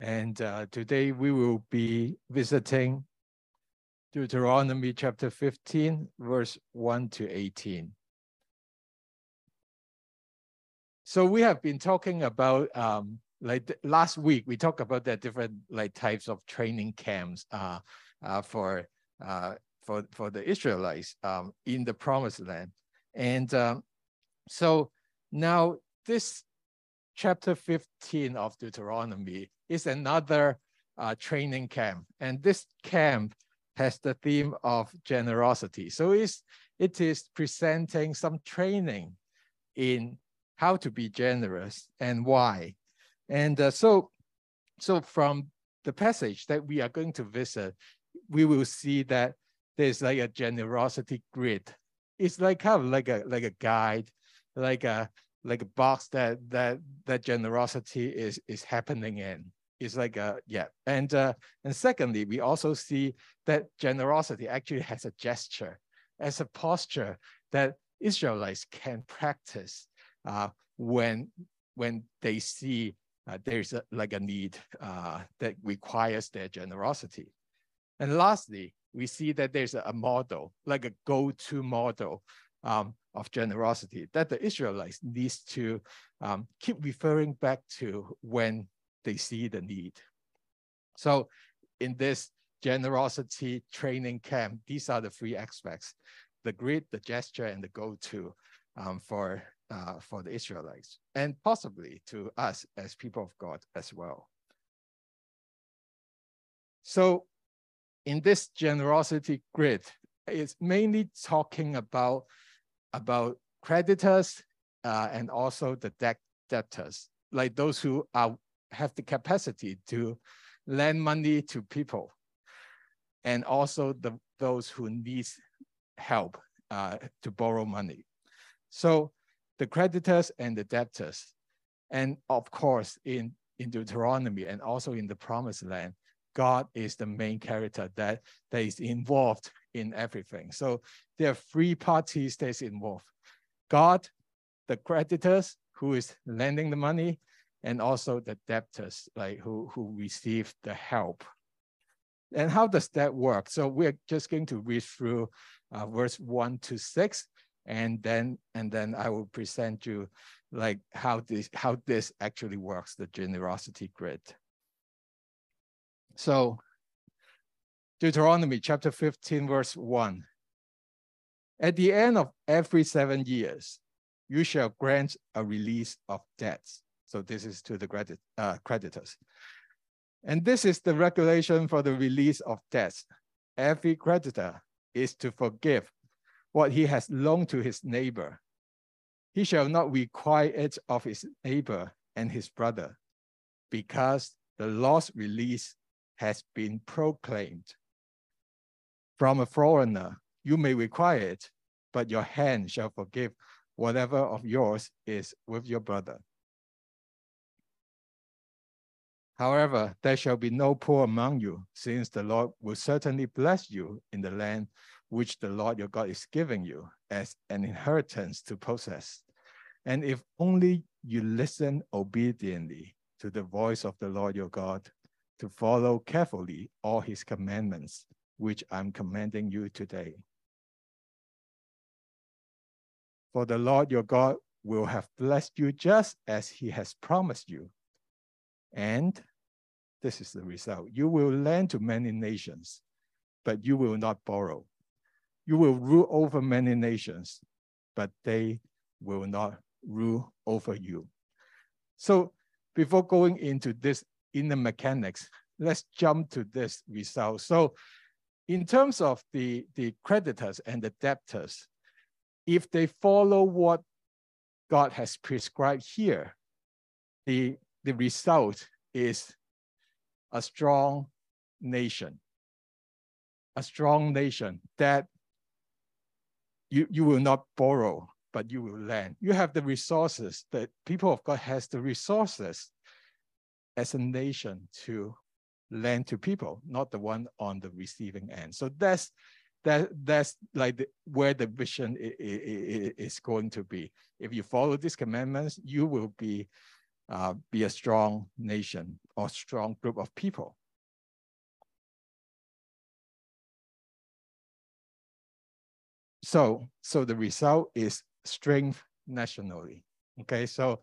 And uh, today we will be visiting Deuteronomy chapter 15, verse 1 to 18. So we have been talking about, um, like last week, we talked about the different like types of training camps uh, uh, for, uh, for, for the Israelites um, in the promised land. And um, so now this chapter 15 of Deuteronomy is another uh, training camp. And this camp has the theme of generosity. So it's, it is presenting some training in how to be generous and why. And uh, so, so from the passage that we are going to visit, we will see that there's like a generosity grid. It's like kind of like a like a guide, like a like a box that that that generosity is is happening in it's like a yeah. And uh and secondly we also see that generosity actually has a gesture as a posture that israelites can practice uh when when they see uh, there's a, like a need uh that requires their generosity. And lastly we see that there's a, a model like a go-to model um, of generosity that the Israelites needs to um, keep referring back to when they see the need. So in this generosity training camp, these are the three aspects, the grid, the gesture, and the go-to um, for, uh, for the Israelites, and possibly to us as people of God as well. So in this generosity grid, it's mainly talking about about creditors uh, and also the debt debtors, like those who are, have the capacity to lend money to people, and also the, those who need help uh, to borrow money. So the creditors and the debtors, and of course in, in Deuteronomy and also in the promised land, God is the main character that, that is involved in everything. So there are three parties that's involved. God, the creditors who is lending the money, and also the debtors, like who, who receive the help. And how does that work? So we're just going to read through uh, verse one to six, and then and then I will present you like how this how this actually works, the generosity grid. So Deuteronomy chapter 15, verse 1. At the end of every seven years, you shall grant a release of debts. So this is to the credit, uh, creditors. And this is the regulation for the release of debts. Every creditor is to forgive what he has loaned to his neighbor. He shall not require it of his neighbor and his brother, because the law's release has been proclaimed from a foreigner, you may require it, but your hand shall forgive whatever of yours is with your brother. However, there shall be no poor among you, since the Lord will certainly bless you in the land which the Lord your God is giving you as an inheritance to possess. And if only you listen obediently to the voice of the Lord your God, to follow carefully all his commandments which I'm commanding you today. For the Lord your God will have blessed you just as he has promised you. And this is the result. You will lend to many nations, but you will not borrow. You will rule over many nations, but they will not rule over you. So before going into this inner mechanics, let's jump to this result. So in terms of the, the creditors and the debtors, if they follow what God has prescribed here, the, the result is a strong nation. A strong nation that you, you will not borrow, but you will lend. You have the resources, that people of God has the resources as a nation to lend to people, not the one on the receiving end. So that's that that's like the, where the vision is going to be. If you follow these commandments, you will be uh, be a strong nation or strong group of people. So, so the result is strength nationally. Okay, so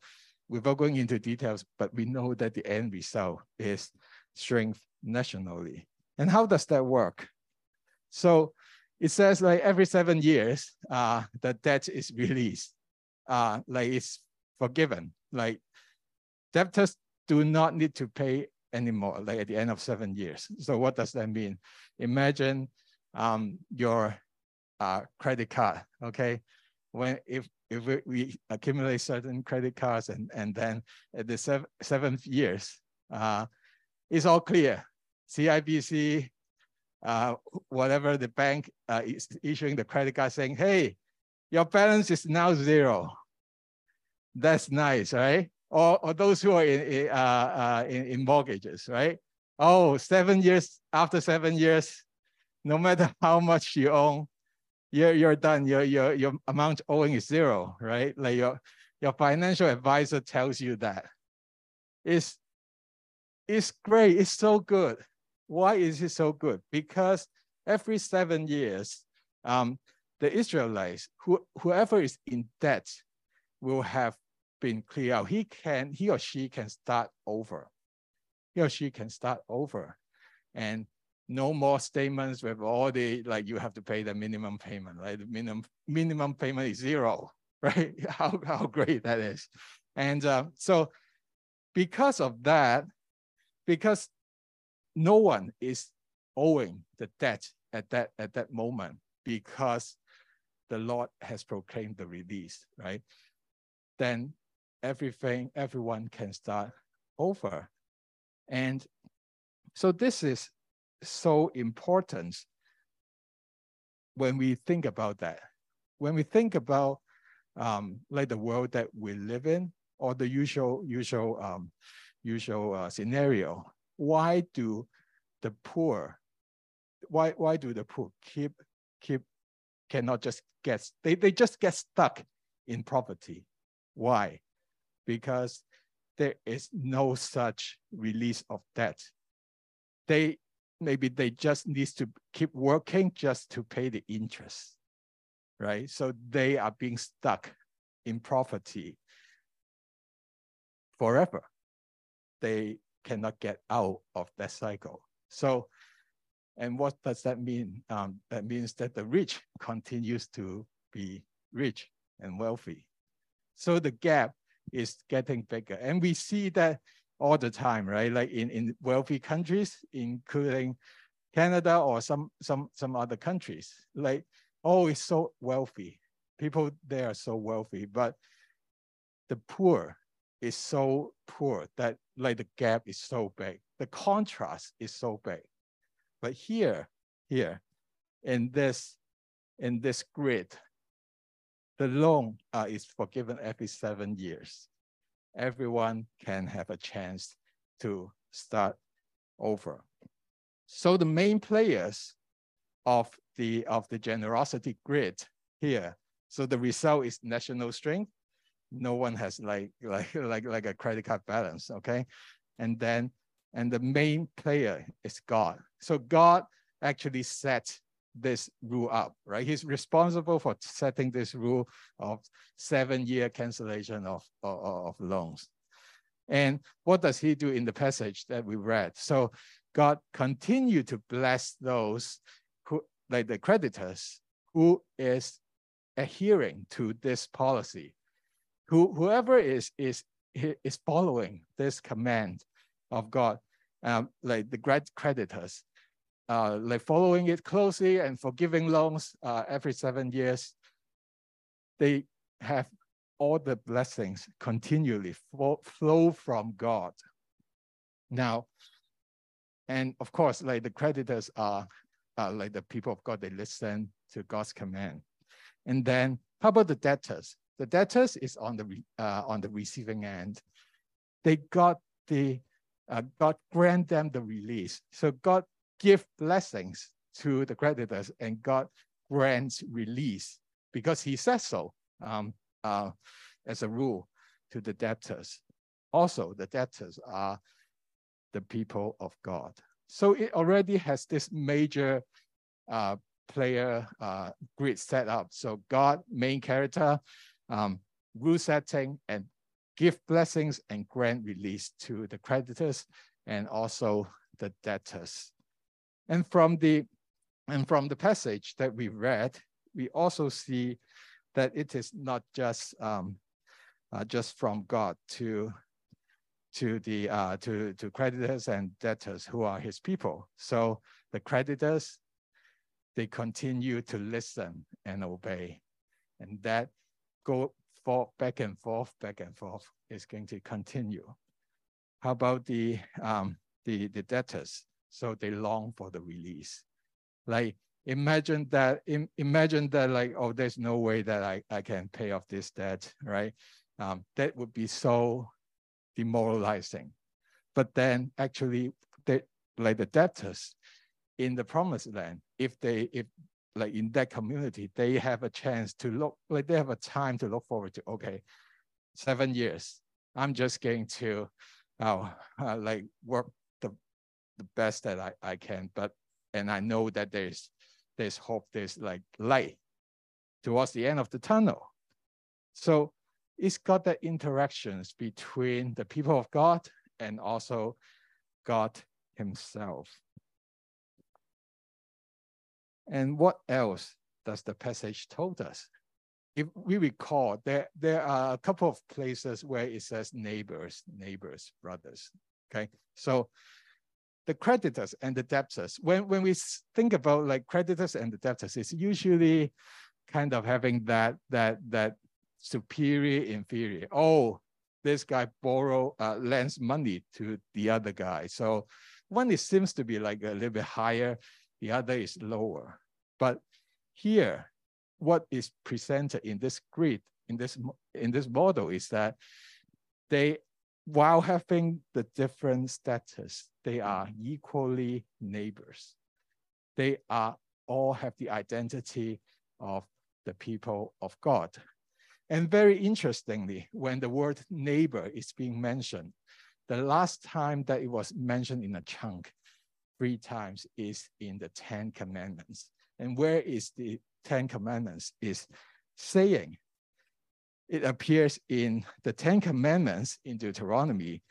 without going into details, but we know that the end result is strength nationally. And how does that work? So it says like every seven years, uh, the debt is released, uh, like it's forgiven. Like debtors do not need to pay anymore, like at the end of seven years. So what does that mean? Imagine um, your uh, credit card, okay? When if if we, we, accumulate certain credit cards and, and then at the sev seventh years, uh, it's all clear. CIBC, uh, whatever the bank uh, is issuing the credit card saying, hey, your balance is now zero. That's nice, right? Or, or those who are in, uh, uh, in, in mortgages, right? Oh, seven years, after seven years, no matter how much you own, you're, you're done. Your, your, your amount owing is zero, right? Like your, your financial advisor tells you that. It's, it's great. It's so good. Why is it so good? Because every seven years, um, the Israelites, who, whoever is in debt, will have been clear out. He can, he or she can start over. He or she can start over. And no more statements with all the like you have to pay the minimum payment, right? The minimum minimum payment is zero, right? How how great that is, and uh, so because of that, because no one is owing the debt at that at that moment because the Lord has proclaimed the release, right? Then everything, everyone can start over. And so this is so important when we think about that. When we think about um, like the world that we live in or the usual usual um, usual uh, scenario, why do the poor why why do the poor keep keep cannot just get they, they just get stuck in poverty why because there is no such release of debt they maybe they just need to keep working just to pay the interest, right? So they are being stuck in poverty forever. They cannot get out of that cycle. So, and what does that mean? Um, that means that the rich continues to be rich and wealthy. So the gap is getting bigger. And we see that all the time, right? Like in, in wealthy countries, including Canada or some some some other countries. Like, oh, it's so wealthy. People there are so wealthy, but the poor is so poor that like the gap is so big. The contrast is so big. But here, here, in this, in this grid, the loan uh, is forgiven every seven years everyone can have a chance to start over. So the main players of the, of the generosity grid here, so the result is national strength. No one has like, like, like, like a credit card balance, okay? And then, and the main player is God. So God actually sets this rule up, right? He's responsible for setting this rule of seven-year cancellation of, of, of loans. And what does he do in the passage that we read? So God continued to bless those who, like the creditors, who is adhering to this policy. Who, whoever is, is, is following this command of God, um, like the great creditors, uh, like following it closely and forgiving loans uh, every seven years, they have all the blessings continually flow, flow from God. Now, and of course, like the creditors are uh, like the people of God, they listen to God's command. And then how about the debtors? The debtors is on the uh, on the receiving end. They got the uh, God grant them the release. So God give blessings to the creditors and God grants release because he says so um, uh, as a rule to the debtors. also the debtors are the people of God. So it already has this major uh, player uh, grid set up. So God, main character, um, rule setting, and give blessings and grant release to the creditors and also the debtors. And from the and from the passage that we read, we also see that it is not just um, uh, just from God to to the uh, to to creditors and debtors who are His people. So the creditors they continue to listen and obey, and that go back and forth, back and forth is going to continue. How about the um, the the debtors? So they long for the release. Like imagine that Im, imagine that like oh there's no way that I, I can pay off this debt right um, that would be so demoralizing but then actually they like the debtors in the promised land if they if like in that community they have a chance to look like they have a time to look forward to okay seven years i'm just going to uh, uh, like work the the best that I, I can but and i know that there's there's hope, there's like light towards the end of the tunnel. So it's got the interactions between the people of God and also God himself. And what else does the passage told us? If we recall, there, there are a couple of places where it says neighbors, neighbors, brothers, okay? So the creditors and the debtors. When, when we think about like creditors and the debtors, it's usually kind of having that, that, that superior, inferior. Oh, this guy borrow, uh, lends money to the other guy. So one it seems to be like a little bit higher, the other is lower. But here, what is presented in this grid, in this, in this model is that they while having the different status, they mm-hmm. are equally neighbors. They are all have the identity of the people of God. And very interestingly, when the word neighbor is being mentioned, the last time that it was mentioned in a chunk, three times, is in the Ten Commandments. And where is the Ten Commandments is saying it appears in the Ten Commandments in Deuteronomy.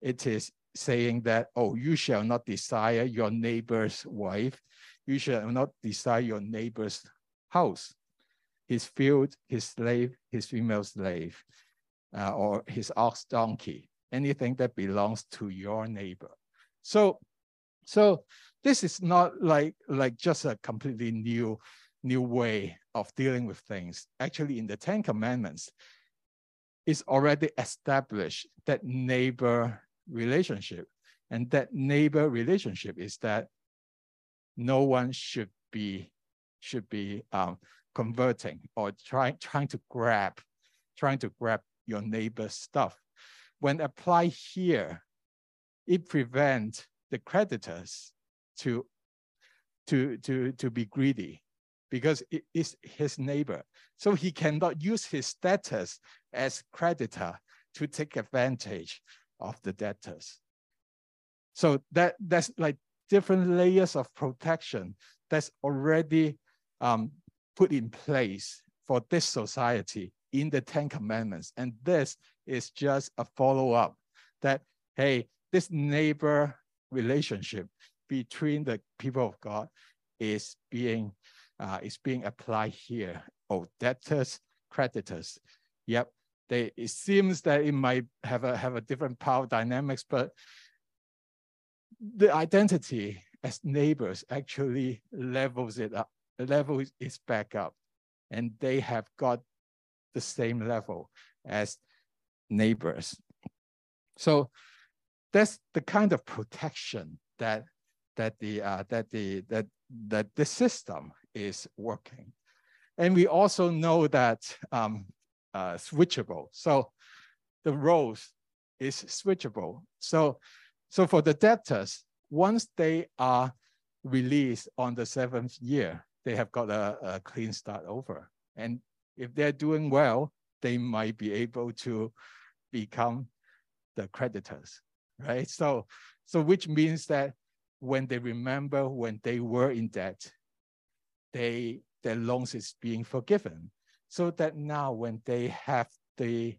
It is saying that, oh, you shall not desire your neighbor's wife. You shall not desire your neighbor's house, his field, his slave, his female slave, uh, or his ox donkey, anything that belongs to your neighbor. So, so this is not like, like just a completely new new way of dealing with things. Actually, in the Ten Commandments, it's already established that neighbor relationship. And that neighbor relationship is that no one should be should be um, converting or trying trying to grab, trying to grab your neighbor's stuff. When applied here, it prevents the creditors to to to to be greedy because it is his neighbor. So he cannot use his status as creditor to take advantage of the debtors. So that that's like different layers of protection that's already um, put in place for this society in the Ten Commandments. And this is just a follow-up that, hey, this neighbor relationship between the people of God is being uh, is being applied here. Oh, debtors, creditors. Yep, they, it seems that it might have a, have a different power dynamics, but the identity as neighbors actually levels it up, levels it back up. And they have got the same level as neighbors. So that's the kind of protection that that the uh, that the that that the system is working. And we also know that um, uh, switchable. So the roles is switchable. So, so for the debtors, once they are released on the seventh year, they have got a, a clean start over. And if they're doing well, they might be able to become the creditors, right? So, so which means that when they remember when they were in debt, they their loans is being forgiven. So that now when they have the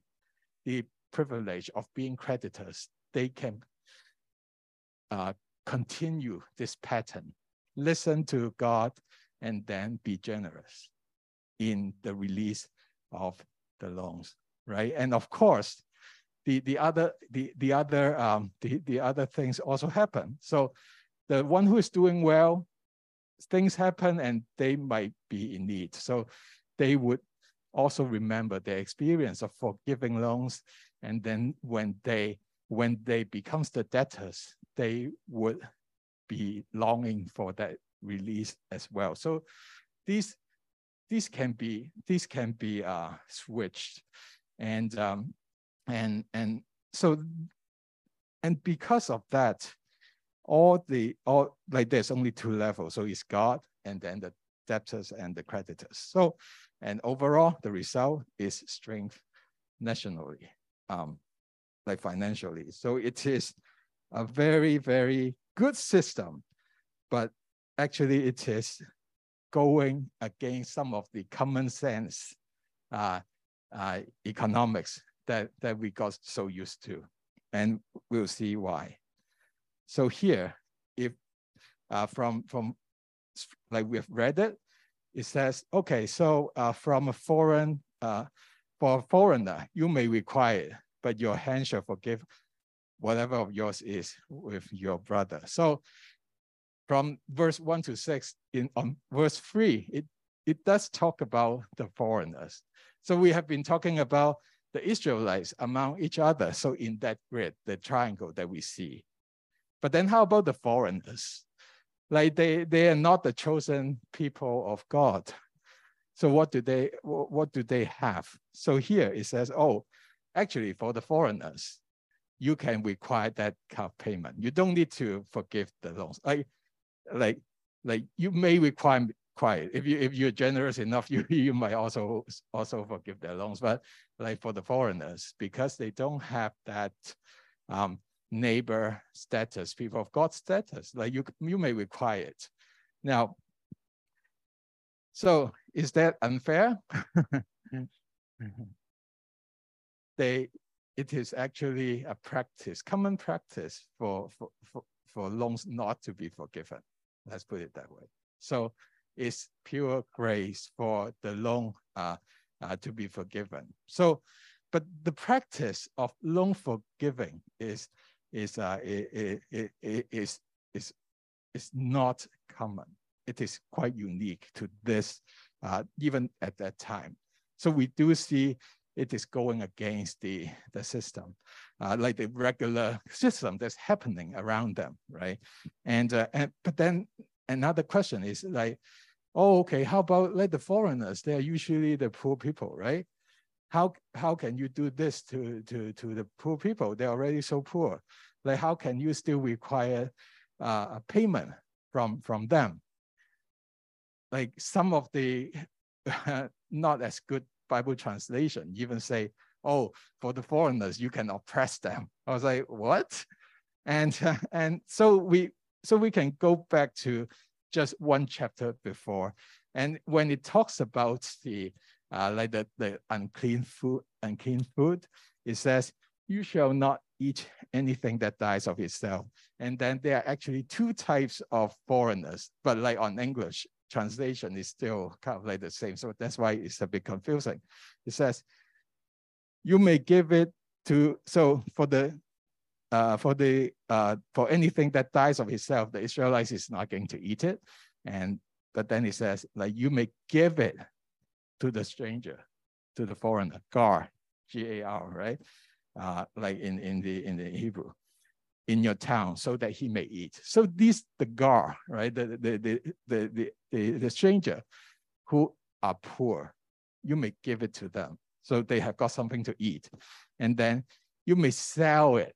the privilege of being creditors, they can uh, continue this pattern, listen to God, and then be generous in the release of the loans, right? And of course, the the other the the other um, the the other things also happen. So the one who is doing well, things happen and they might be in need. So they would also remember their experience of forgiving loans, and then when they when they becomes the debtors, they would be longing for that release as well. So these these can be these can be uh, switched, and um, and and so and because of that, all the all like there's only two levels. So it's God and then the debtors and the creditors. So and overall the result is strength nationally, um, like financially. So it is a very very good system, but actually it is going against some of the common sense uh, uh, economics that, that we got so used to. And we'll see why. So here, if uh, from, from like we've read it, it says, okay, so uh, from a foreign, uh, for a foreigner, you may require it, but your hand shall forgive whatever of yours is with your brother. So from verse one to six, in on verse three, it, it does talk about the foreigners. So we have been talking about the Israelites among each other. So in that grid, the triangle that we see. But then how about the foreigners? Like they, they are not the chosen people of God. So what do they what do they have? So here it says, oh, actually for the foreigners, you can require that kind of payment. You don't need to forgive the loans. Like, like, like you may require quiet. If you if you're generous enough, you you might also also forgive their loans. But like for the foreigners, because they don't have that um, neighbor status, people of God status, like you you may require it. Now, so is that unfair? they it is actually a practice, common practice for, for, for, for loans not to be forgiven. Let's put it that way. So it's pure grace for the loan uh, uh, to be forgiven. So, but the practice of loan forgiving is is uh, it, is is is not common. It is quite unique to this, uh, even at that time. So we do see it is going against the the system, uh, like the regular system that's happening around them, right? And uh, and but then another question is like, oh, okay, how about let the foreigners? They're usually the poor people, right? How, how can you do this to, to, to the poor people? They're already so poor. Like, how can you still require uh, a payment from, from them? Like some of the not as good Bible translation even say, oh, for the foreigners, you can oppress them. I was like, what? And, and so we, so we can go back to just one chapter before. And when it talks about the uh, like the, the unclean food, unclean food, it says, you shall not eat anything that dies of itself. And then there are actually two types of foreigners, but like on English translation is still kind of like the same. So that's why it's a bit confusing. It says, you may give it to, so for the uh, for the uh, for anything that dies of itself, the Israelites is not going to eat it. And but then it says, like you may give it to the stranger, to the foreigner, gar, G-A-R, right? Uh, like in, in the in the Hebrew, in your town, so that he may eat. So these the gar, right? The the the the the, the, the stranger who are poor, you may give it to them. So they have got something to eat. And then you may sell it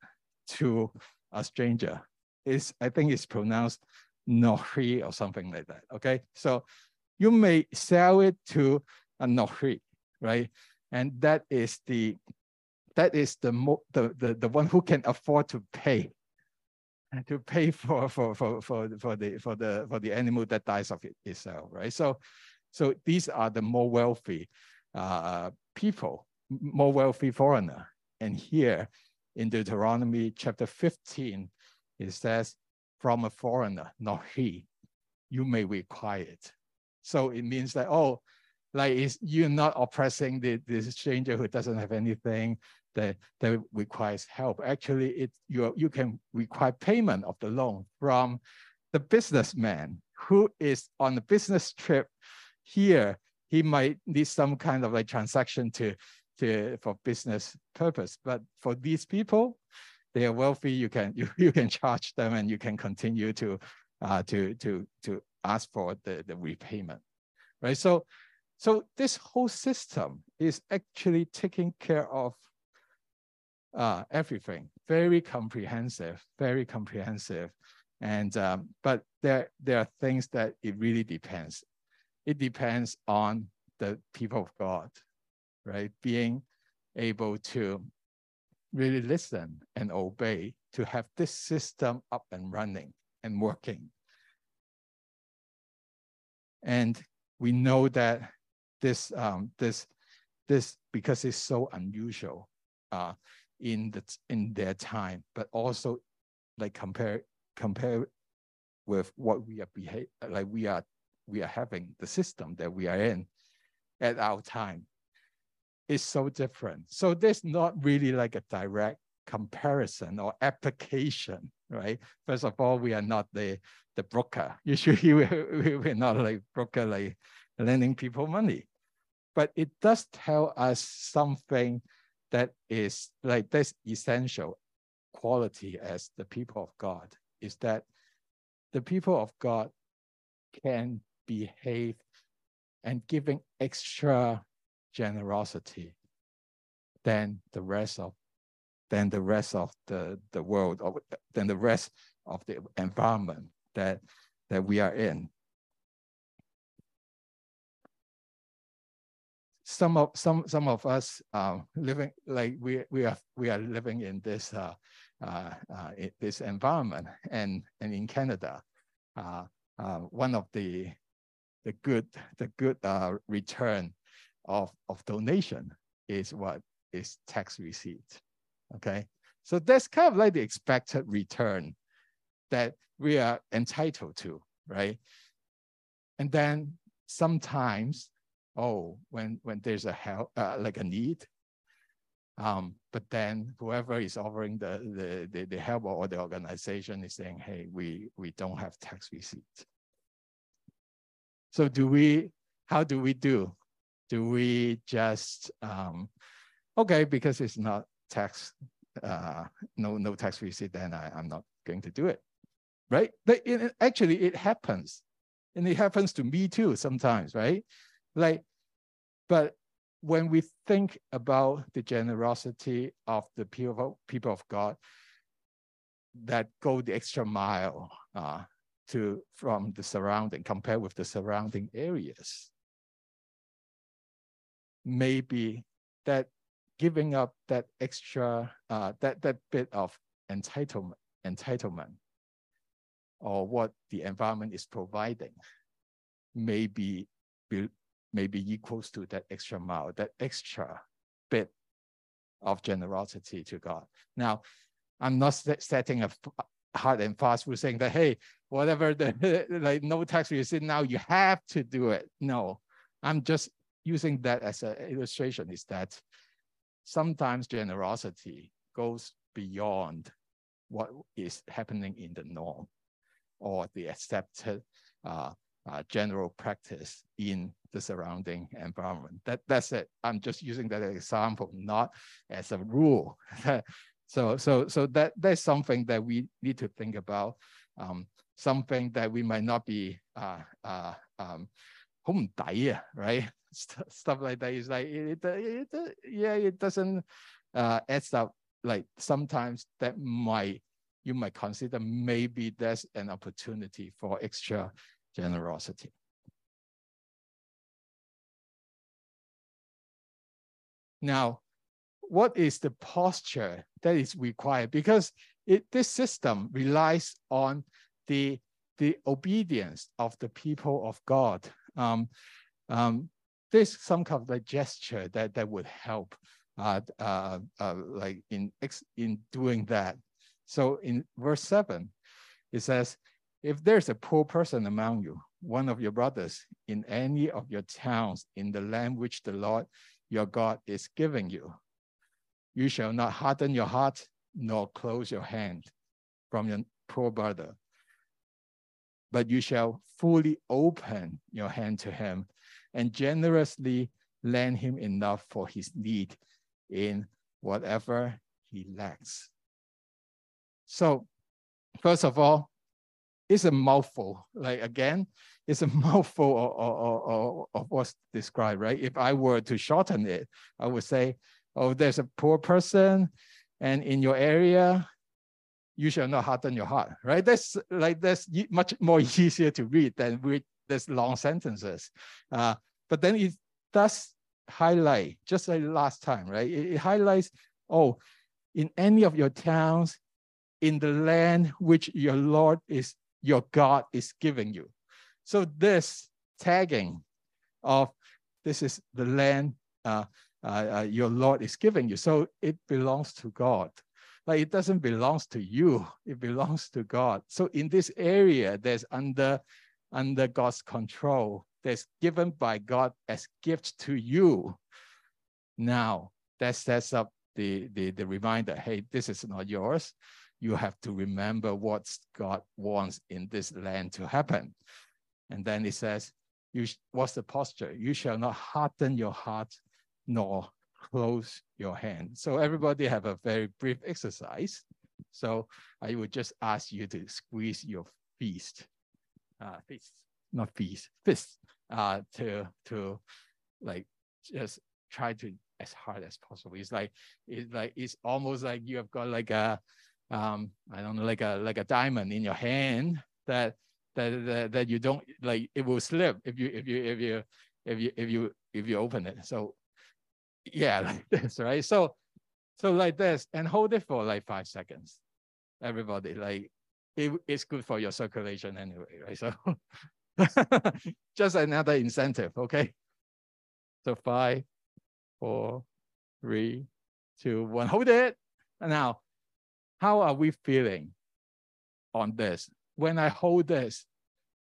to a stranger. Is I think it's pronounced nohri or something like that. Okay, so you may sell it to a nohri, right? And that is the that is the, mo the, the, the one who can afford to pay to pay for for for for for the for the for the animal that dies of it itself, right? So, so these are the more wealthy uh, people, more wealthy foreigner. And here in Deuteronomy chapter 15, it says, "From a foreigner, not he, you may require it." So it means that oh, like you're not oppressing the, the stranger who doesn't have anything that, that requires help. Actually, it you you can require payment of the loan from the businessman who is on a business trip here. He might need some kind of like transaction to to for business purpose. But for these people, they are wealthy. You can you, you can charge them and you can continue to uh, to to to ask for the, the repayment, right? So so this whole system is actually taking care of uh, everything, very comprehensive, very comprehensive. And um, but there there are things that it really depends. It depends on the people of God, right? Being able to really listen and obey to have this system up and running and working. And we know that this um, this this because it's so unusual uh, in the in their time, but also like compare compare with what we are behave like we are we are having the system that we are in at our time is so different. So there's not really like a direct comparison or application, right? First of all, we are not the the broker. Usually we we're not like broker like lending people money but it does tell us something that is like this essential quality as the people of God is that the people of God can behave and giving extra generosity than the rest of than the rest of the, the world or than the rest of the environment that that we are in. Some of some some of us uh, living like we we are we are living in this uh, uh, uh this environment and and in Canada, uh, uh, one of the the good the good return of of donation is what is tax receipt. Okay, so that's kind of like the expected return that we are entitled to, right? And then sometimes oh, when when there's a help, uh, like a need. Um, but then whoever is offering the, the, the, the help or the organization is saying, hey, we, we don't have tax receipts. So do we, how do we do? Do we just, um, okay, because it's not tax, uh, no, no tax receipt, then I, I'm not going to do it, right? But it, actually it happens. And it happens to me too sometimes, right? Like but when we think about the generosity of the people, people of God that go the extra mile uh, to from the surrounding, compared with the surrounding areas, maybe that giving up that extra, uh, that, that bit of entitlement, entitlement or what the environment is providing may be, be maybe equals to that extra mile, that extra bit of generosity to God. Now, I'm not setting a hard and fast rule saying that, hey, whatever the like no tax receipt now, you have to do it. No, I'm just using that as an illustration is that sometimes generosity goes beyond what is happening in the norm or the accepted uh, uh, general practice in the surrounding environment. That, that's it. I'm just using that example, not as a rule. so so, so that, that's something that we need to think about, um, something that we might not be uh, uh, um, right? Stuff like that is like, it, it, it, yeah, it doesn't uh, add up. Like sometimes that might, you might consider maybe there's an opportunity for extra generosity. Now, what is the posture that is required? Because it, this system relies on the, the obedience of the people of God. Um, um, there's some kind of like gesture that, that would help uh, uh, uh, like in, in doing that. So in verse seven, it says, if there's a poor person among you, one of your brothers in any of your towns in the land which the Lord your God is giving you, you shall not harden your heart nor close your hand from your poor brother, but you shall fully open your hand to him and generously lend him enough for his need in whatever he lacks. So, first of all, it's a mouthful. Like again, it's a mouthful of, of, of, what's described, right? If I were to shorten it, I would say, oh, there's a poor person, and in your area, you shall not harden your heart, right? That's like that's much more easier to read than read this long sentences. Uh, but then it does highlight, just like last time, right? It, it highlights, oh, in any of your towns, in the land which your Lord is, your God is giving you. So this tagging of this is the land uh, uh, uh, your Lord is giving you. So it belongs to God. Like it doesn't belong to you, it belongs to God. So in this area, there's under, under God's control that's given by God as gift to you. Now, that sets up the, the, the reminder, hey, this is not yours. You have to remember what God wants in this land to happen. And then it says, you, what's the posture? You shall not harden your heart nor close your hand. So everybody have a very brief exercise. So I would just ask you to squeeze your fist, uh, fist, not fist, fist, uh, to to like just try to as hard as possible. It's like it's like it's almost like you have got like a um I don't know like a like a diamond in your hand that that that, that you don't like it will slip if you if you if you if you if you if you open it. So yeah, like this, right? So so like this and hold it for like five seconds. Everybody like it, it's good for your circulation anyway, right? So Just another incentive, okay? So five, four, three, two, one. Hold it. And now, how are we feeling on this? When I hold this,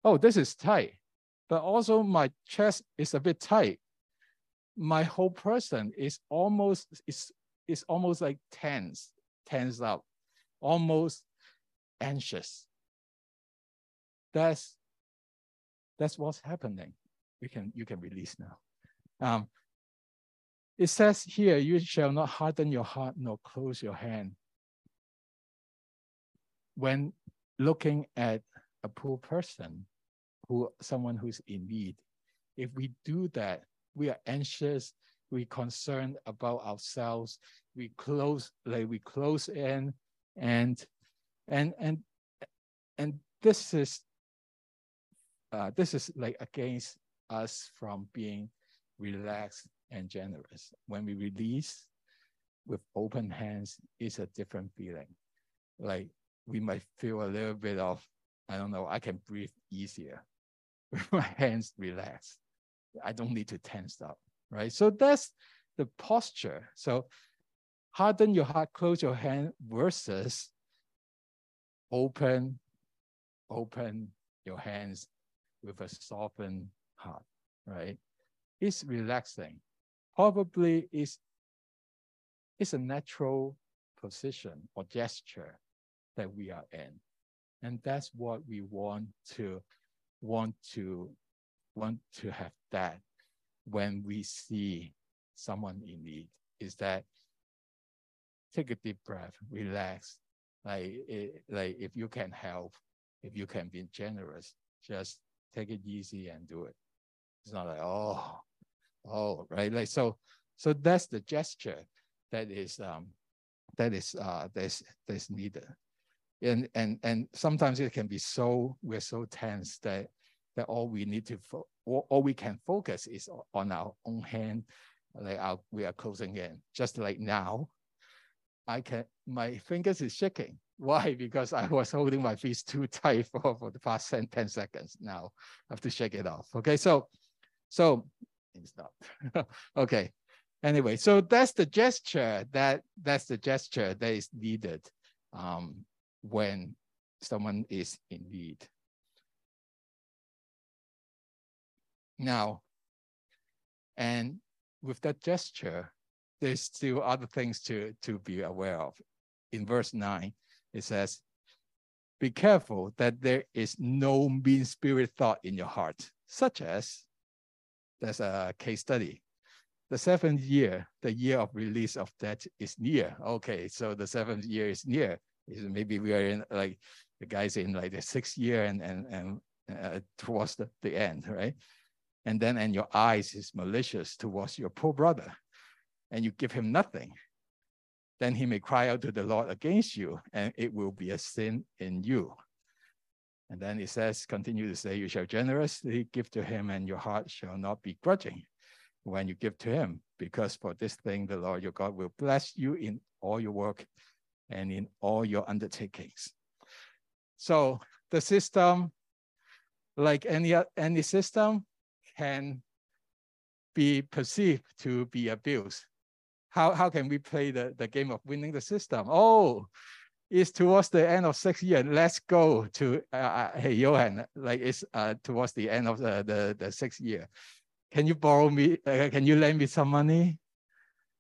oh, this is tight, but also my chest is a bit tight. My whole person is almost is is almost like tense, tense up, almost anxious. That's that's what's happening. You can, you can release now. Um, it says here, you shall not harden your heart nor close your hand. When looking at a poor person, who someone who's in need, if we do that, we are anxious, we concerned about ourselves, we close, like we close in, and and and and this is uh, this is like against us from being relaxed and generous. When we release with open hands, it's a different feeling. Like we might feel a little bit of, I don't know, I can breathe easier with my hands relaxed. I don't need to tense up, right? So that's the posture. So harden your heart, close your hand versus open, open your hands with a softened heart, right? It's relaxing. Probably is it's a natural position or gesture that we are in. And that's what we want to want to want to have that when we see someone in need is that take a deep breath, relax. Like, it, like if you can help, if you can be generous, just take it easy and do it. It's not like, oh, oh, right? Like so, so that's the gesture that is um that is uh that's that's needed. And and and sometimes it can be so we're so tense that that all we need to all we can focus is on our own hand like our, we are closing in. Just like now, I can my fingers is shaking. Why? Because I was holding my fist too tight for, for the past 10, 10 seconds. Now I have to shake it off. Okay, so so it's not okay. Anyway, so that's the gesture that that's the gesture that is needed um, when someone is in need. Now, and with that gesture, there's still other things to, to be aware of. In verse 9, it says, Be careful that there is no mean spirit thought in your heart, such as there's a case study. The seventh year, the year of release of debt is near. Okay, so the seventh year is near. Maybe we are in like the guys in like the sixth year and and and uh, towards the, the end, right? And then and your eyes is malicious towards your poor brother and you give him nothing, then he may cry out to the Lord against you, and it will be a sin in you. And then it says, continue to say, You shall generously give to him, and your heart shall not be grudging when you give to him, because for this thing the Lord your God will bless you in all your work and in all your undertakings. So the system, like any, any system, can be perceived to be abused how, how can we play the, the game of winning the system? Oh, it's towards the end of six year. Let's go to uh, uh, hey Johan, like it's uh, towards the end of the, the, the sixth year. Can you borrow me? Uh, can you lend me some money?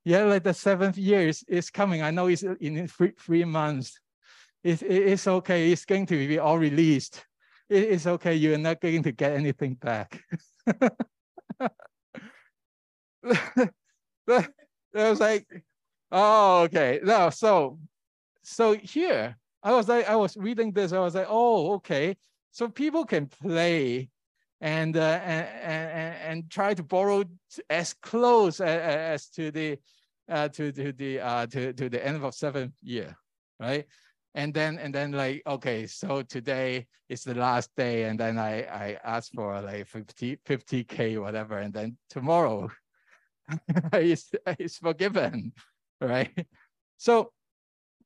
Yeah, like the seventh year is, is coming. I know it's in three, three months. It, it, it's okay. It's going to be all released. It, it's okay. You're not going to get anything back. I was like, oh, okay. No, so so here I was like, I was reading this. I was like, oh, okay. So people can play and uh, and, and and try to borrow as close as, as to the uh, to to the uh, to to the end of seventh year, right? And then and then like okay, so today is the last day, and then I I ask for like 50 50 k whatever, and then tomorrow is, is forgiven, right? So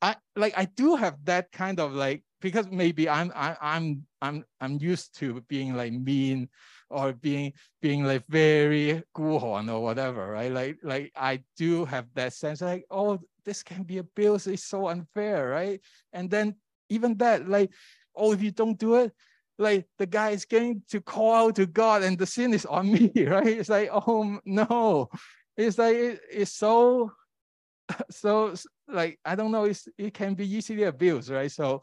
I like I do have that kind of like because maybe I'm I, I'm I'm I'm used to being like mean or being being like very guhon or whatever, right? Like like I do have that sense like oh this can be abuse, it's so unfair, right? And then even that like oh if you don't do it, like the guy is going to call out to God and the sin is on me, right? It's like, oh no. It's like it, it's so so like I don't know, it's it can be easily abused, right? So,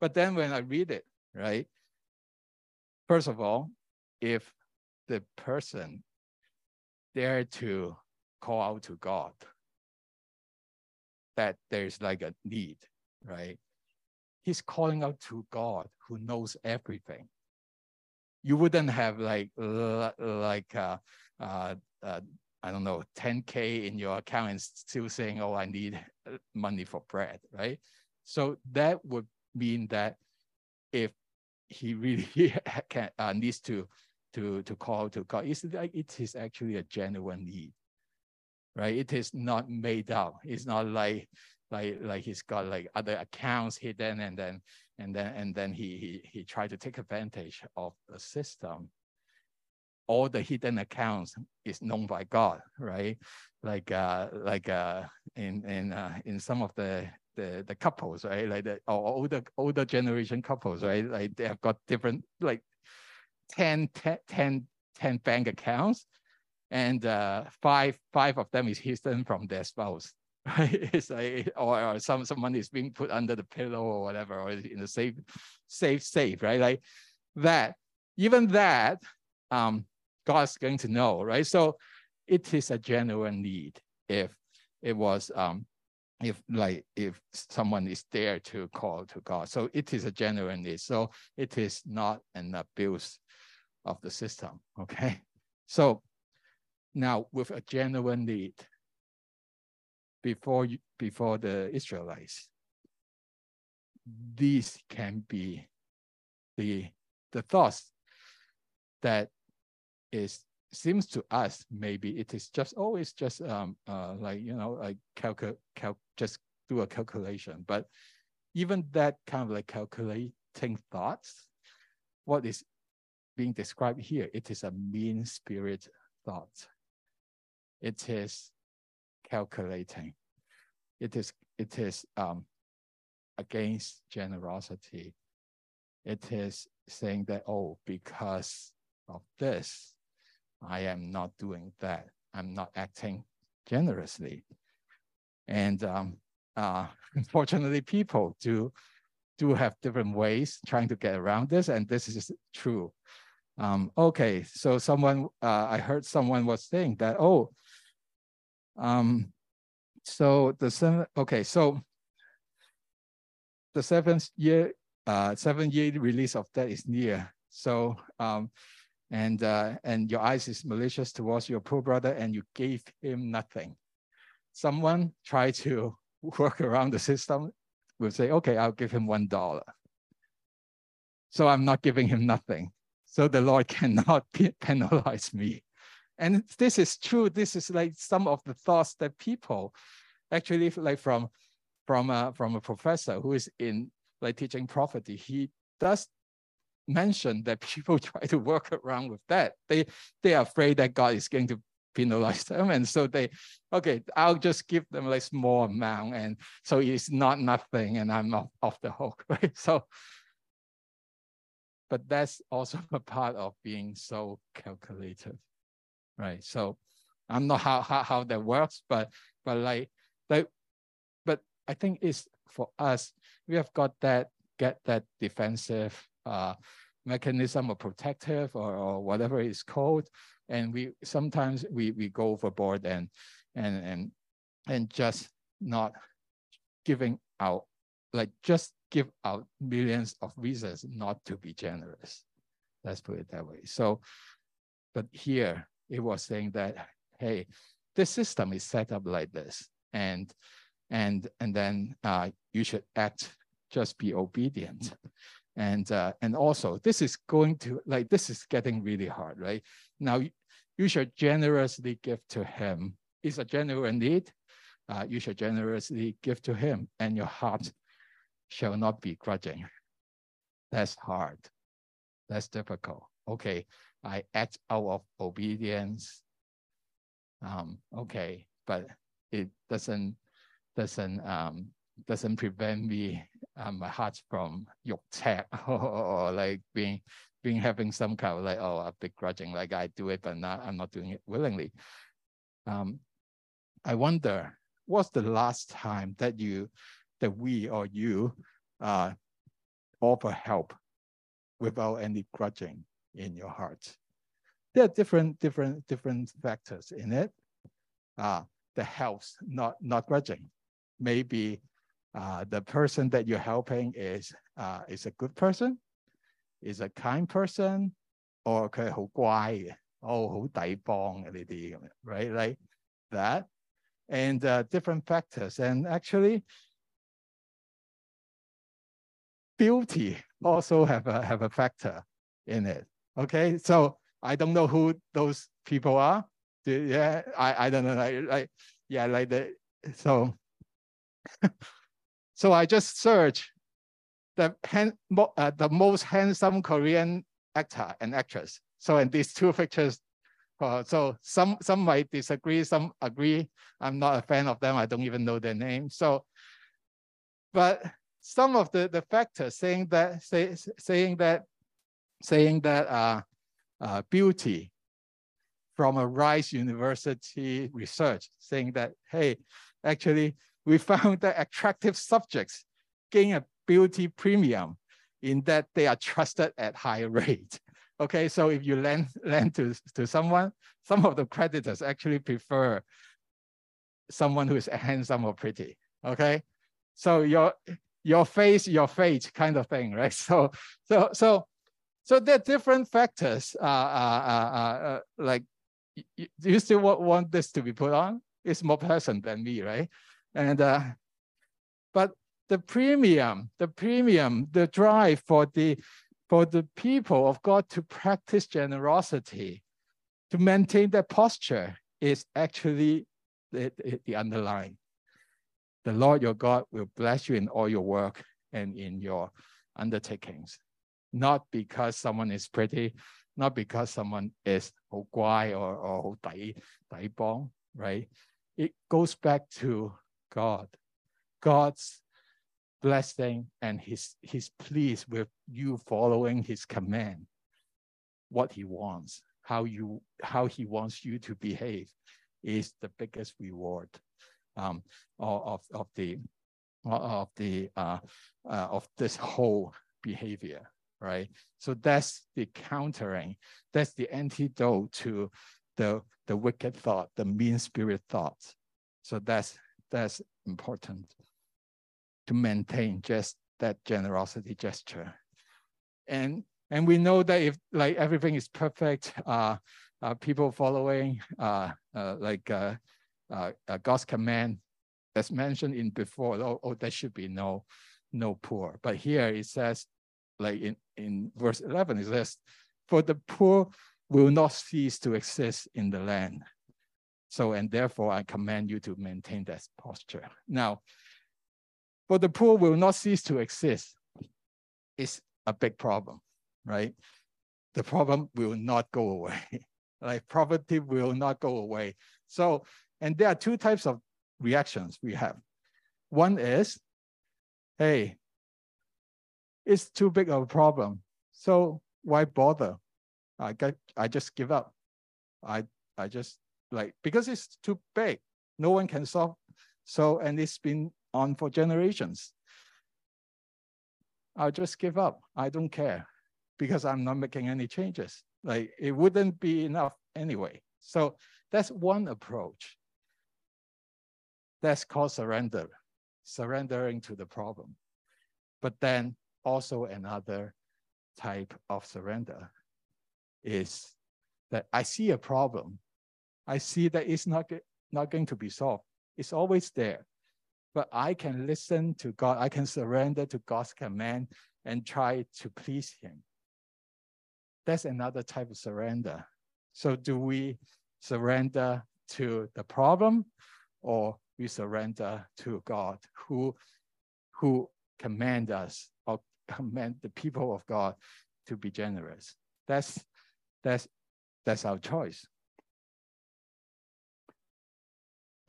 but then when I read it, right? First of all, if the person dare to call out to God, that there's like a need, right? He's calling out to God who knows everything. You wouldn't have like like uh, uh, uh, I don't know 10k in your account and still saying, "Oh, I need money for bread," right? So that would mean that if he really can, uh, needs to to to call to God, it's like it is actually a genuine need, right? It is not made up. It's not like like like he's got like other accounts hidden and then and then and then he he he tried to take advantage of the system all the hidden accounts is known by God, right? Like uh like uh in in uh, in some of the the the couples, right? Like the or older older generation couples, right? Like they have got different like 10, 10, 10, 10 bank accounts and uh five five of them is hidden from their spouse right? It's like or, or some some money is being put under the pillow or whatever, or in the safe, safe, safe, right? Like that. Even that, um, God's going to know, right? So it is a genuine need if it was um if like if someone is there to call to God. So it is a genuine need. So it is not an abuse of the system. Okay. So now with a genuine need, before you, before the Israelites. These can be the the thoughts that is seems to us maybe it is just always just um, uh, like you know like calculate cal just do a calculation but even that kind of like calculating thoughts what is being described here it is a mean spirit thought it is calculating it is it is um, against generosity it is saying that oh because of this I am not doing that. I'm not acting generously. And um, uh, unfortunately, people do, do have different ways trying to get around this, and this is true. Um, okay, so someone, uh, I heard someone was saying that, oh, um, so the seven, okay, so the seventh year, uh, seven year release of that is near. So um, and uh, and your eyes is malicious towards your poor brother, and you gave him nothing. Someone try to work around the system will say, okay, I'll give him one dollar. So I'm not giving him nothing. So the Lord cannot penalize me. And this is true. This is like some of the thoughts that people actually like from from a, from a professor who is in like teaching property. He does mention that people try to work around with that. They they are afraid that God is going to penalize them, and so they, okay, I'll just give them like small amount, and so it's not nothing, and I'm off, off the hook, right? So, but that's also a part of being so calculative, right? So, I'm not how how, how that works, but but like like, but I think it's for us. We have got that get that defensive uh, mechanism or protective or, or whatever it's called. And we sometimes we, we go overboard and, and, and, and just not giving out, like just give out millions of reasons not to be generous. Let's put it that way. So, but here it was saying that, hey, the system is set up like this. And and and then uh, you should act, just be obedient. And, uh, and also this is going to, like, this is getting really hard, right? Now, you should generously give to him. It's a genuine need. Uh, you should generously give to him and your heart shall not be grudging. That's hard. That's difficult. Okay, I act out of obedience. Um, okay, but it doesn't doesn't um, doesn't prevent me um, my heart from yok or, or like being being having some kind of like oh a big grudging like I do it but not I'm not doing it willingly. Um, I wonder what's the last time that you that we or you uh, offer help without any grudging in your heart. There are different different different factors in it. Uh, the helps not not grudging. Maybe uh, the person that you're helping is uh, is a good person, is a kind person, or 佢系好乖嘅，哦好抵帮嘅呢啲咁样，right like that, and uh, different factors, and actually beauty also have a have a factor in it. Okay, so I don't know who those people are. Yeah, I, I don't know. Like, like yeah, like the so So I just searched the, hand, uh, the most handsome Korean actor and actress. So in these two pictures, uh, so some some might disagree, some agree. I'm not a fan of them. I don't even know their name. So, but some of the, the factors saying that say, saying that saying that uh, uh, beauty from a Rice University research saying that hey, actually we found that attractive subjects gain a beauty premium in that they are trusted at high rate. Okay, so if you lend, lend to, to someone, some of the creditors actually prefer someone who is handsome or pretty, okay? So your, your face, your fate kind of thing, right? So, so, so, so there are different factors, uh, uh, uh, uh like, do you still want, want this to be put on? It's more pleasant than me, right? And uh, but the premium, the premium, the drive for the for the people of God to practice generosity to maintain that posture is actually the, the, the underlying. The Lord your God will bless you in all your work and in your undertakings, not because someone is pretty, not because someone is 好乖 or, or 好抵抵帮, right? It goes back to God. God's blessing and he's, he's pleased with you following his command, what he wants, how you how he wants you to behave is the biggest reward um, of, of the of the uh, uh, of this whole behavior, right? So that's the countering, that's the antidote to the the wicked thought, the mean spirit thoughts. So that's that's important to maintain just that generosity gesture. And and we know that if like everything is perfect, uh, uh people following uh, uh like uh, uh, God's command, as mentioned in before, oh, oh, there should be no no poor. But here it says, like in, in verse 11, it says, for the poor will not cease to exist in the land. So, and therefore I command you to maintain that posture. Now, for the poor will not cease to exist is a big problem, right? The problem will not go away. like poverty will not go away. So, and there are two types of reactions we have. One is, hey, it's too big of a problem. So why bother? I get, I just give up. I, I just like, because it's too big, no one can solve. So, and it's been on for generations. I'll just give up. I don't care because I'm not making any changes. Like it wouldn't be enough anyway. So that's one approach. That's called surrender, surrendering to the problem. But then also another type of surrender is that I see a problem. I see that it's not, not going to be solved. It's always there but I can listen to God. I can surrender to God's command and try to please Him. That's another type of surrender. So, do we surrender to the problem or we surrender to God who, who command us or command the people of God to be generous? That's, that's, that's our choice.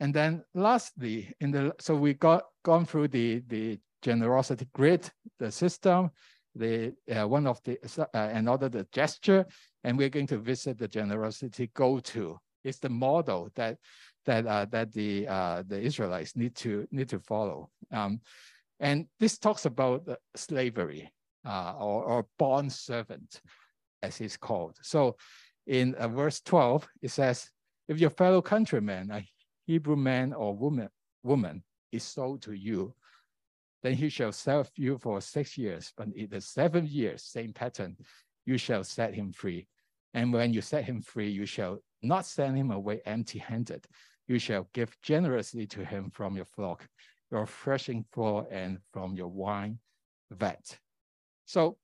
And then lastly, in the so we got gone through the the generosity grid, the system, the uh, one of the uh, another the gesture, and we're going to visit the generosity go-to. It's the model that that uh, that the uh, the Israelites need to need to follow. Um, and this talks about slavery uh, or, or bond servant, as it's called. So in uh, verse 12, it says, if your fellow countryman, a Hebrew man or woman, woman is sold to you, then he shall serve you for six years. But in the seventh year, same pattern, you shall set him free. And when you set him free, you shall not send him away empty handed. You shall give generously to him from your flock, your threshing floor, and from your wine vat. So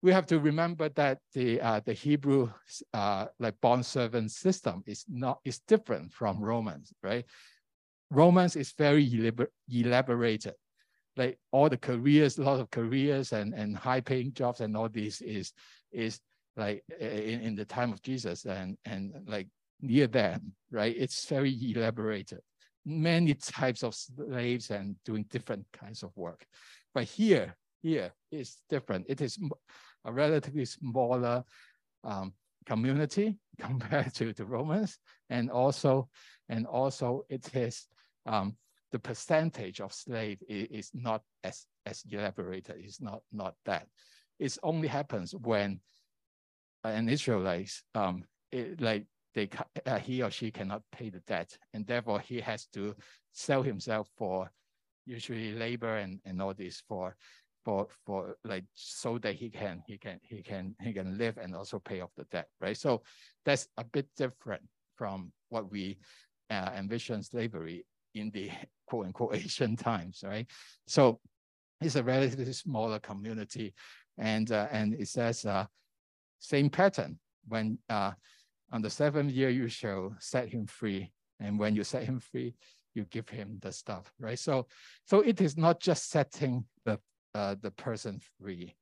we have to remember that the uh, the Hebrew uh, like bond servant system is not is different from Romans, right? Romans is very elaborated. Like all the careers, a lot of careers and, and high paying jobs and all this is is like in, in the time of Jesus and and like near them, right? It's very elaborated. Many types of slaves and doing different kinds of work. But here, here is different. It is a relatively smaller um, community compared to the Romans, and also, and also it is um, the percentage of slave is, is, not as as elaborated. It's not not that. It only happens when an Israelite, um, it, like they, uh, he or she cannot pay the debt, and therefore he has to sell himself for usually labor and, and all this for for for like so that he can he can he can he can live and also pay off the debt, right? So that's a bit different from what we uh, envision slavery in the quote unquote ancient times, right? So it's a relatively smaller community, and uh, and it says uh, same pattern when uh, on the seventh year, you shall set him free. And when you set him free, you give him the stuff, right? So, so it is not just setting the, uh, the person free.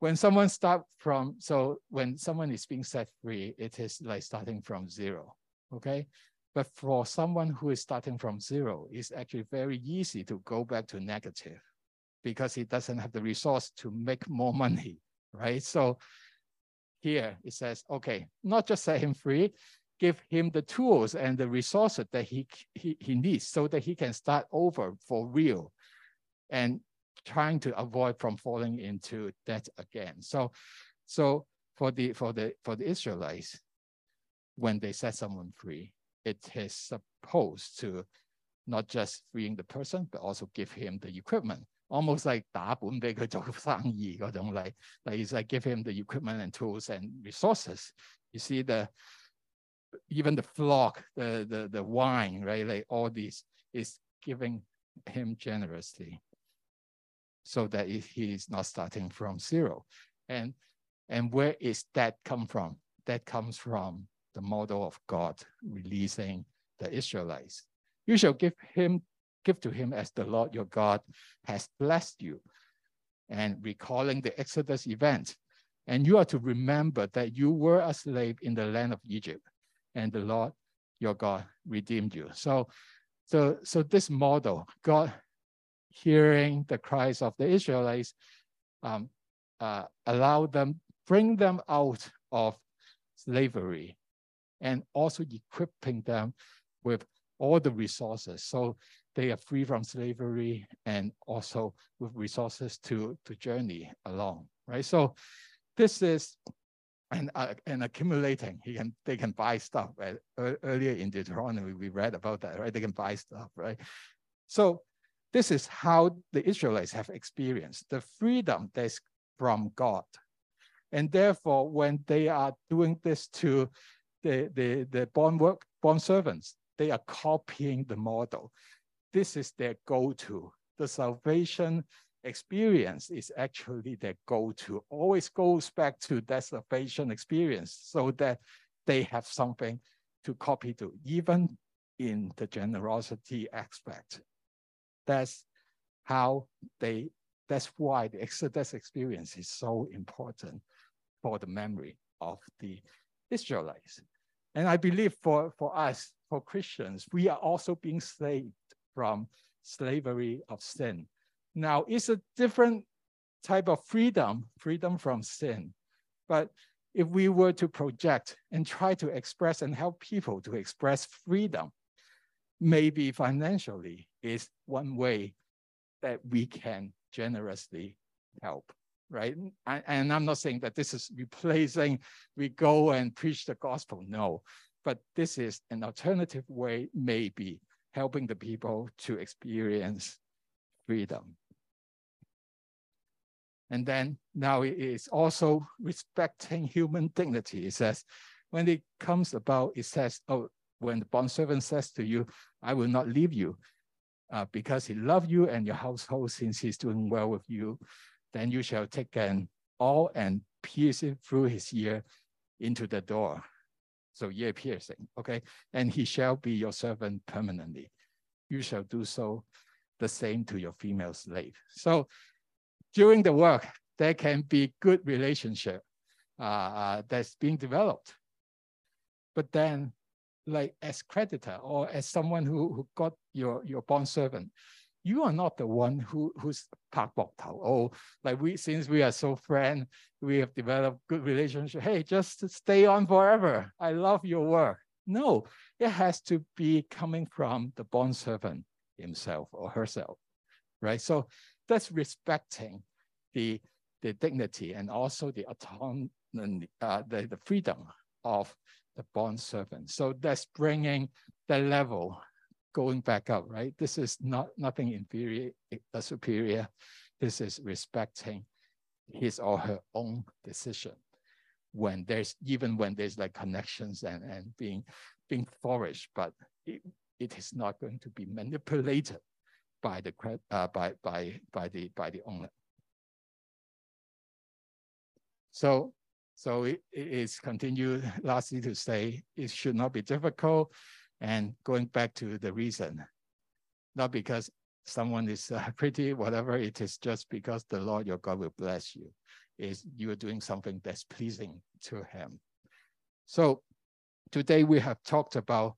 When someone start from, so when someone is being set free, it is like starting from zero, okay? But for someone who is starting from zero, it's actually very easy to go back to negative because he doesn't have the resource to make more money, right? So here it says, okay, not just set him free, give him the tools and the resources that he, he, he needs so that he can start over for real and trying to avoid from falling into debt again. So, so for the for the for the Israelites, when they set someone free, it is supposed to not just freeing the person, but also give him the equipment Almost like 打本俾佢做生意嗰种 like, like it's like give him the equipment and tools and resources. You see the even the flock, the, the, the wine, right? Like all these is giving him generously so that he is not starting from zero. And, and where is that come from? That comes from the model of God releasing the Israelites. You shall give him, give to him as the Lord your God has blessed you. And recalling the Exodus event. And you are to remember that you were a slave in the land of Egypt, and the Lord your God redeemed you. So, so, so this model, God hearing the cries of the Israelites, um, uh, allow them, bring them out of slavery and also equipping them with all the resources. So they are free from slavery and also with resources to, to journey along, right? So this is and, uh, and accumulating. He can, they can buy stuff, right? earlier in Deuteronomy, we read about that, right? They can buy stuff, right? So this is how the Israelites have experienced the freedom that's from God. And therefore, when they are doing this to the, the, the bond work, bond servants, they are copying the model. This is their go-to. The salvation experience is actually their go-to. Always goes back to that salvation experience so that they have something to copy to, even in the generosity aspect. That's how they, that's why the Exodus experience is so important for the memory of the Israelites. And I believe for, for us, for Christians, we are also being saved from slavery of sin. Now, it's a different type of freedom, freedom from sin. But if we were to project and try to express and help people to express freedom, maybe financially is one way that we can generously help right? And I'm not saying that this is replacing, we go and preach the gospel, no. But this is an alternative way, maybe helping the people to experience freedom. And then now it is also respecting human dignity. It says, when it comes about, it says, oh, when the bond servant says to you, I will not leave you uh, because he loved you and your household since he's doing well with you then you shall take an awl and pierce it through his ear into the door. So ear piercing, okay? And he shall be your servant permanently. You shall do so the same to your female slave. So during the work, there can be good relationship uh, uh, that's being developed. But then, like as creditor or as someone who, who got your, your bond servant, you are not the one who who's park Oh, like we since we are so friend, we have developed good relationship. Hey, just stay on forever. I love your work. No, it has to be coming from the bond servant himself or herself, right? So that's respecting the the dignity and also the autonomy, uh, the, the freedom of the bond servant. So that's bringing the level going back up, right? This is not nothing inferior, uh, superior. This is respecting his or her own decision when there's even when there's like connections and, and being being flourished, but it, it is not going to be manipulated by the uh, by by by the by the owner. So So it, it is continued lastly to say it should not be difficult and going back to the reason, not because someone is uh, pretty, whatever, it is just because the Lord your God will bless you, is you are doing something that's pleasing to him. So today we have talked about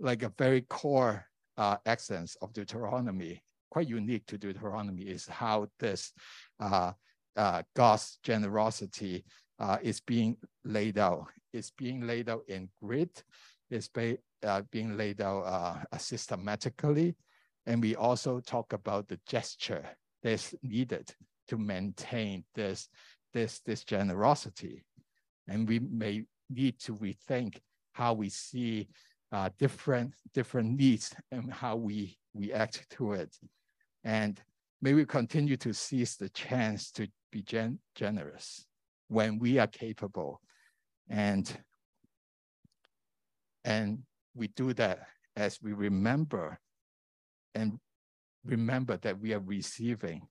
like a very core uh, essence of Deuteronomy, quite unique to Deuteronomy, is how this uh, uh, God's generosity uh, is being laid out. It's being laid out in grid. It's uh, being laid out uh, systematically. And we also talk about the gesture that's needed to maintain this, this, this generosity. And we may need to rethink how we see uh, different, different needs and how we react to it. And may we continue to seize the chance to be gen generous when we are capable. And, and we do that as we remember and remember that we are receiving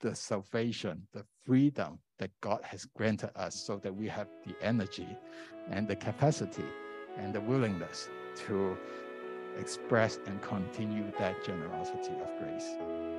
the salvation, the freedom that God has granted us so that we have the energy and the capacity and the willingness to express and continue that generosity of grace.